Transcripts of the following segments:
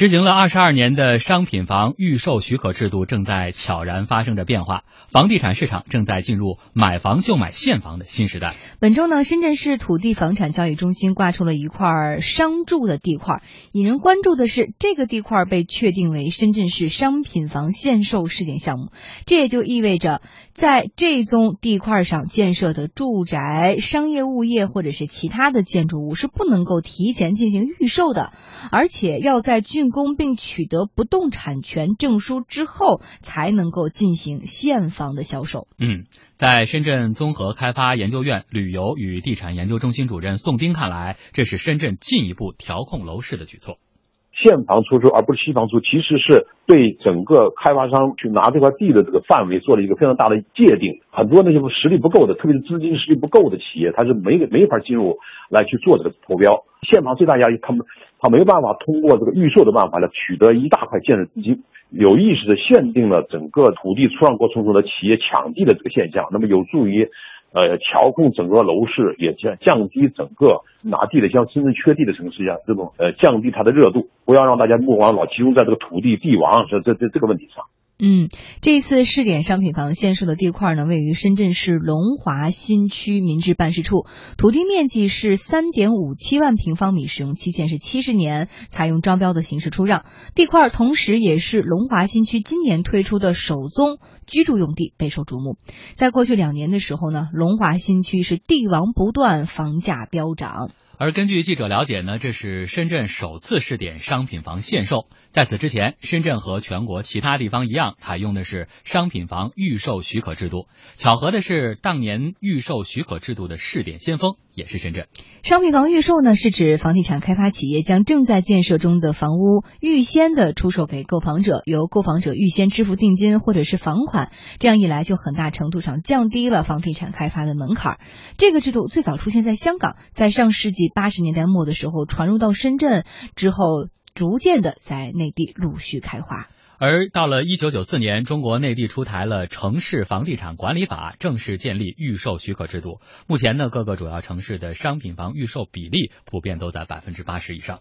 实行了二十二年的商品房预售许可制度正在悄然发生着变化，房地产市场正在进入买房就买现房的新时代。本周呢，深圳市土地房产交易中心挂出了一块商住的地块，引人关注的是，这个地块被确定为深圳市商品房限售试点项目，这也就意味着，在这宗地块上建设的住宅、商业物业或者是其他的建筑物是不能够提前进行预售的，而且要在竣工并取得不动产权证书之后，才能够进行现房的销售。嗯，在深圳综合开发研究院旅游与地产研究中心主任宋丁看来，这是深圳进一步调控楼市的举措。现房出售而不是期房出，其实是对整个开发商去拿这块地的这个范围做了一个非常大的界定。很多那些实力不够的，特别是资金实力不够的企业，他是没没法进入来去做这个投标。现房最大压力，他们他没办法通过这个预售的办法来取得一大块建设资金，有意识的限定了整个土地出让过程中的企业抢地的这个现象，那么有助于。呃，调控整个楼市，也降降低整个拿地的像真正缺地的城市一样，这种呃降低它的热度，不要让大家目光老集中在这个土地地王这这这这个问题上。嗯，这次试点商品房限售的地块呢，位于深圳市龙华新区民治办事处，土地面积是三点五七万平方米，使用期限是七十年，采用招标的形式出让。地块同时也是龙华新区今年推出的首宗居住用地，备受瞩目。在过去两年的时候呢，龙华新区是地王不断，房价飙涨。而根据记者了解呢，这是深圳首次试点商品房限售。在此之前，深圳和全国其他地方一样，采用的是商品房预售许可制度。巧合的是，当年预售许可制度的试点先锋也是深圳。商品房预售呢，是指房地产开发企业将正在建设中的房屋预先的出售给购房者，由购房者预先支付定金或者是房款。这样一来，就很大程度上降低了房地产开发的门槛。这个制度最早出现在香港，在上世纪。八十年代末的时候传入到深圳之后，逐渐的在内地陆续开花。而到了一九九四年，中国内地出台了《城市房地产管理法》，正式建立预售许可制度。目前呢，各个主要城市的商品房预售比例普遍都在百分之八十以上。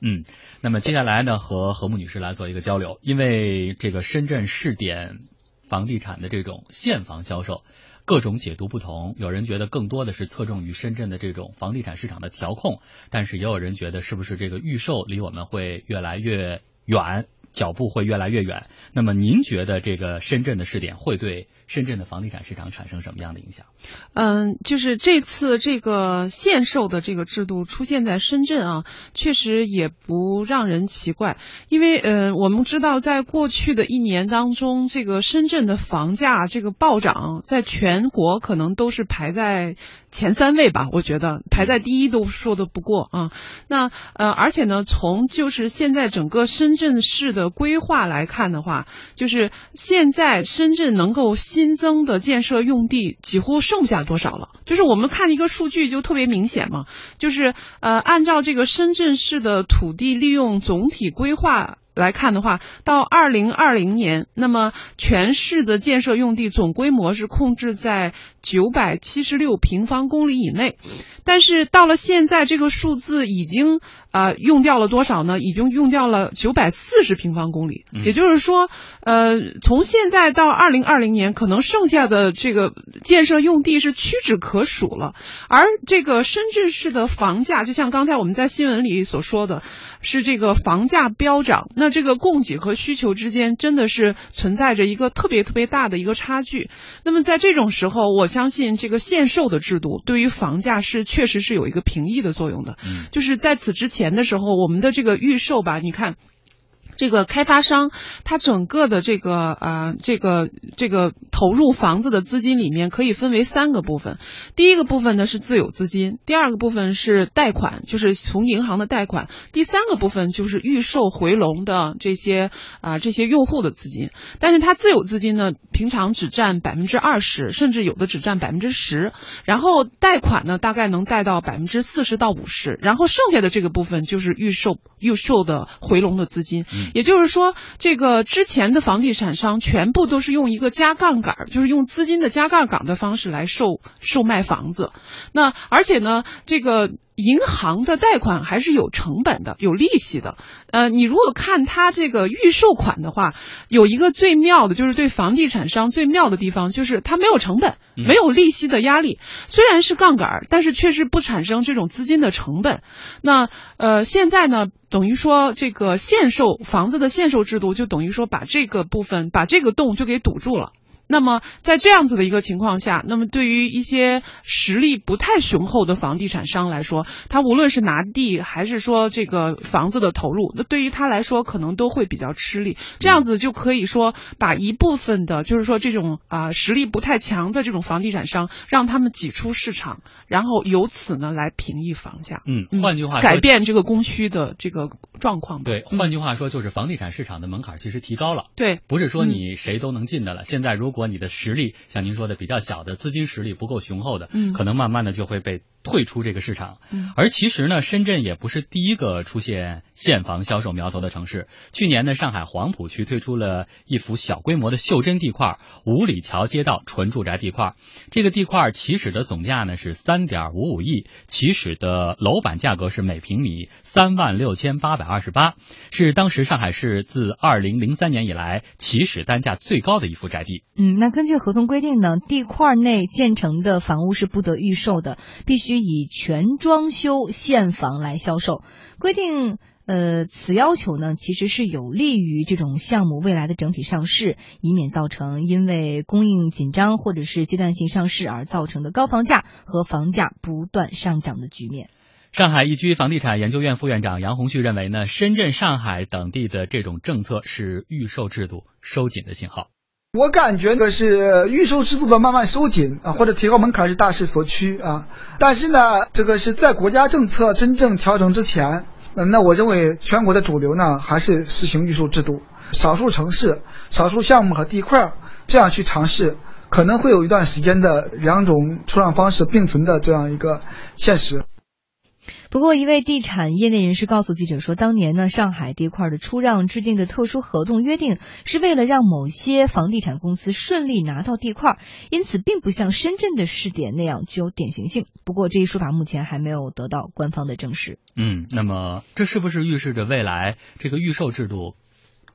嗯，那么接下来呢，和何木女士来做一个交流，因为这个深圳试点房地产的这种现房销售。各种解读不同，有人觉得更多的是侧重于深圳的这种房地产市场的调控，但是也有人觉得是不是这个预售离我们会越来越远，脚步会越来越远。那么您觉得这个深圳的试点会对？深圳的房地产市场产生什么样的影响？嗯，就是这次这个限售的这个制度出现在深圳啊，确实也不让人奇怪，因为呃，我们知道在过去的一年当中，这个深圳的房价这个暴涨，在全国可能都是排在前三位吧，我觉得排在第一都说的不过啊。那呃，而且呢，从就是现在整个深圳市的规划来看的话，就是现在深圳能够。新增的建设用地几乎剩下多少了，就是我们看一个数据就特别明显嘛，就是呃，按照这个深圳市的土地利用总体规划来看的话，到二零二零年，那么全市的建设用地总规模是控制在九百七十六平方公里以内，但是到了现在，这个数字已经。啊，用掉了多少呢？已经用掉了九百四十平方公里，也就是说，呃，从现在到二零二零年，可能剩下的这个建设用地是屈指可数了。而这个深圳市的房价，就像刚才我们在新闻里所说的，是这个房价飙涨，那这个供给和需求之间真的是存在着一个特别特别大的一个差距。那么在这种时候，我相信这个限售的制度对于房价是确实是有一个平抑的作用的。嗯就是在此之前。的时候，我们的这个预售吧，你看。这个开发商他整个的这个呃这个这个投入房子的资金里面可以分为三个部分，第一个部分呢是自有资金，第二个部分是贷款，就是从银行的贷款，第三个部分就是预售回笼的这些啊这些用户的资金。但是它自有资金呢，平常只占百分之二十，甚至有的只占百分之十，然后贷款呢大概能贷到百分之四十到五十，然后剩下的这个部分就是预售预售的回笼的资金。也就是说，这个之前的房地产商全部都是用一个加杠杆，就是用资金的加杠杆的方式来售售卖房子。那而且呢，这个银行的贷款还是有成本的，有利息的。呃，你如果看它这个预售款的话，有一个最妙的，就是对房地产商最妙的地方，就是它没有成本，没有利息的压力。虽然是杠杆，但是确实不产生这种资金的成本。那呃，现在呢，等于说这个限售房子的限售制度，就等于说把这个部分，把这个洞就给堵住了。那么在这样子的一个情况下，那么对于一些实力不太雄厚的房地产商来说，他无论是拿地还是说这个房子的投入，那对于他来说可能都会比较吃力。这样子就可以说把一部分的，就是说这种啊实力不太强的这种房地产商，让他们挤出市场，然后由此呢来平抑房价。嗯，换句话说，改变这个供需的这个状况。对，换句话说就是房地产市场的门槛其实提高了。对，不是说你谁都能进的了。现在如果你的实力像您说的比较小的资金实力不够雄厚的，嗯，可能慢慢的就会被退出这个市场。嗯，而其实呢，深圳也不是第一个出现现房销售苗头的城市。去年呢，上海黄浦区推出了一幅小规模的袖珍地块——五里桥街道纯住宅地块。这个地块起始的总价呢是三点五五亿，起始的楼板价格是每平米三万六千八百二十八，是当时上海市自二零零三年以来起始单价最高的一幅宅地。嗯，那根据合同规定呢，地块内建成的房屋是不得预售的，必以全装修现房来销售。规定，呃，此要求呢，其实是有利于这种项目未来的整体上市，以免造成因为供应紧张或者是阶段性上市而造成的高房价和房价不断上涨的局面。上海易居房地产研究院副院长杨红旭认为呢，深圳、上海等地的这种政策是预售制度收紧的信号。我感觉的是预售制度的慢慢收紧啊，或者提高门槛是大势所趋啊。但是呢，这个是在国家政策真正调整之前，嗯，那我认为全国的主流呢还是实行预售制度，少数城市、少数项目和地块这样去尝试，可能会有一段时间的两种出让方式并存的这样一个现实。不过，一位地产业内人士告诉记者说，当年呢，上海地块的出让制定的特殊合同约定，是为了让某些房地产公司顺利拿到地块，因此并不像深圳的试点那样具有典型性。不过，这一说法目前还没有得到官方的证实。嗯，那么这是不是预示着未来这个预售制度？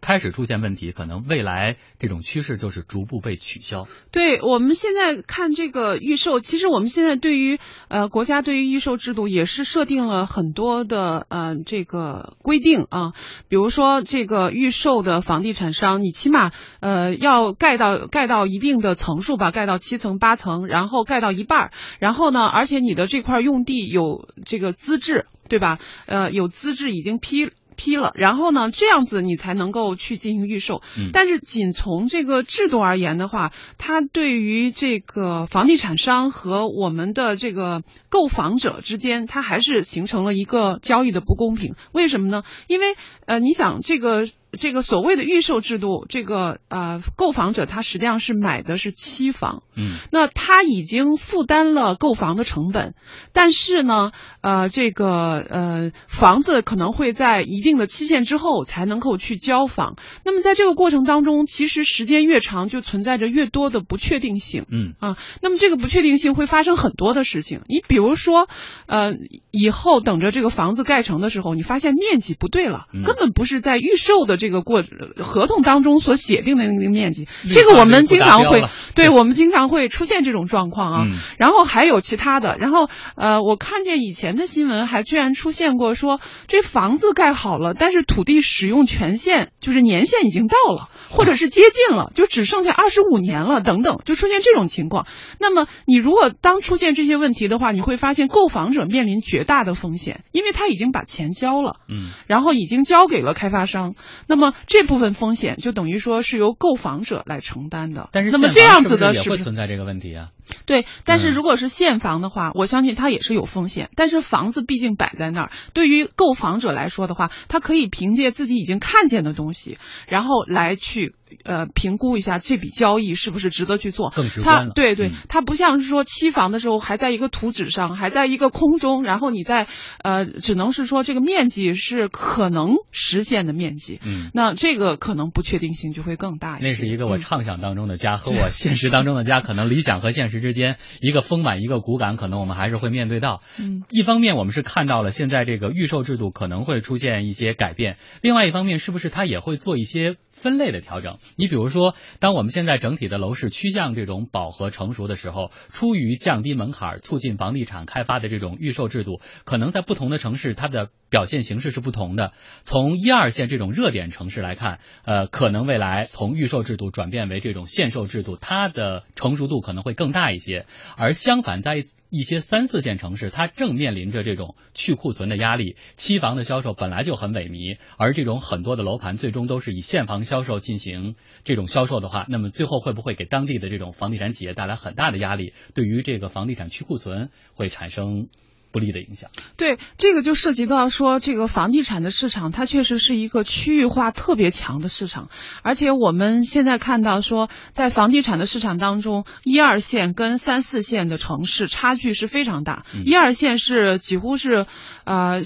开始出现问题，可能未来这种趋势就是逐步被取消。对，我们现在看这个预售，其实我们现在对于呃国家对于预售制度也是设定了很多的呃这个规定啊，比如说这个预售的房地产商，你起码呃要盖到盖到一定的层数吧，盖到七层八层，然后盖到一半儿，然后呢，而且你的这块用地有这个资质，对吧？呃，有资质已经批。批了，然后呢，这样子你才能够去进行预售。嗯，但是仅从这个制度而言的话，它对于这个房地产商和我们的这个购房者之间，它还是形成了一个交易的不公平。为什么呢？因为呃，你想这个。这个所谓的预售制度，这个呃，购房者他实际上是买的是期房，嗯，那他已经负担了购房的成本，但是呢，呃，这个呃，房子可能会在一定的期限之后才能够去交房，那么在这个过程当中，其实时间越长，就存在着越多的不确定性，嗯。啊，那么这个不确定性会发生很多的事情，你比如说，呃，以后等着这个房子盖成的时候，你发现面积不对了，根本不是在预售的。这个过合同当中所写定的那个面积，这个我们经常会，对我们经常会出现这种状况啊。然后还有其他的，然后呃，我看见以前的新闻还居然出现过说，这房子盖好了，但是土地使用权限就是年限已经到了，或者是接近了，就只剩下二十五年了等等，就出现这种情况。那么你如果当出现这些问题的话，你会发现购房者面临绝大的风险，因为他已经把钱交了，嗯，然后已经交给了开发商。那么这部分风险就等于说是由购房者来承担的。但是那么这样子的是不是存在这个问题啊？对，但是如果是现房的话，我相信它也是有风险。但是房子毕竟摆在那儿，对于购房者来说的话，他可以凭借自己已经看见的东西，然后来去。呃，评估一下这笔交易是不是值得去做？更直观了。对对，它不像是说期房的时候还在一个图纸上，还在一个空中，然后你在呃，只能是说这个面积是可能实现的面积。嗯，那这个可能不确定性就会更大一些。那是一个我畅想当中的家，和我现实当中的家可能理想和现实。之间，一个丰满，一个骨感，可能我们还是会面对到。嗯，一方面我们是看到了现在这个预售制度可能会出现一些改变，另外一方面是不是它也会做一些分类的调整？你比如说，当我们现在整体的楼市趋向这种饱和成熟的时候，出于降低门槛、促进房地产开发的这种预售制度，可能在不同的城市它的表现形式是不同的。从一二线这种热点城市来看，呃，可能未来从预售制度转变为这种限售制度，它的成熟度可能会更大一些。而相反，在一些三四线城市，它正面临着这种去库存的压力，期房的销售本来就很萎靡，而这种很多的楼盘最终都是以现房销售进行这种销售的话，那么最后会不会给当地的这种房地产企业带来很大的压力？对于这个房地产去库存会产生。不利的影响，对这个就涉及到说，这个房地产的市场它确实是一个区域化特别强的市场，而且我们现在看到说，在房地产的市场当中，一二线跟三四线的城市差距是非常大，一二线是几乎是呃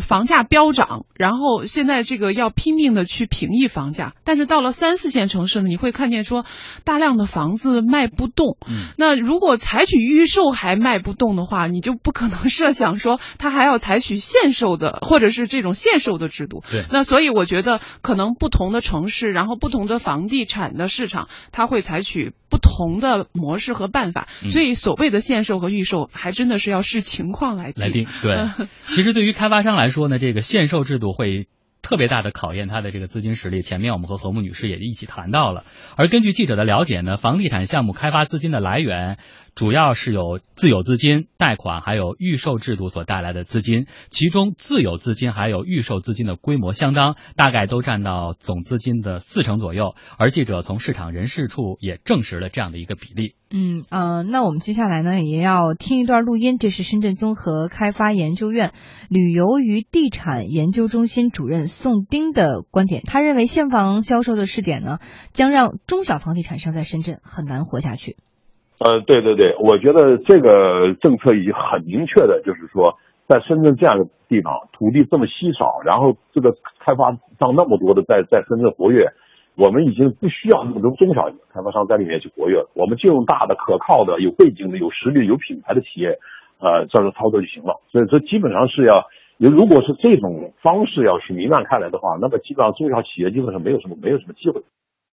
房价飙涨，然后现在这个要拼命的去平抑房价，但是到了三四线城市呢，你会看见说大量的房子卖不动，那如果采取预售还卖不动的话，你就不可能是。想说他还要采取限售的，或者是这种限售的制度。对，那所以我觉得可能不同的城市，然后不同的房地产的市场，它会采取不同的模式和办法。所以所谓的限售和预售，还真的是要视情况来来定。对，其实对于开发商来说呢，这个限售制度会。特别大的考验，他的这个资金实力。前面我们和何木女士也一起谈到了。而根据记者的了解呢，房地产项目开发资金的来源主要是有自有资金、贷款，还有预售制度所带来的资金。其中自有资金还有预售资金的规模相当，大概都占到总资金的四成左右。而记者从市场人事处也证实了这样的一个比例。嗯呃，那我们接下来呢也要听一段录音，这是深圳综合开发研究院旅游与地产研究中心主任宋丁的观点。他认为现房销售的试点呢，将让中小房地产商在深圳很难活下去。呃，对对对，我觉得这个政策已经很明确的，就是说在深圳这样的地方，土地这么稀少，然后这个开发商那么多的在在深圳活跃。我们已经不需要那么多中小开发商在里面去活跃了，我们就用大的、可靠的、有背景的、有实力、有品牌的企业，呃，这样操作就行了。所以这基本上是要，你如果是这种方式要去弥漫开来的话，那么基本上中小企业基本上没有什么没有什么机会。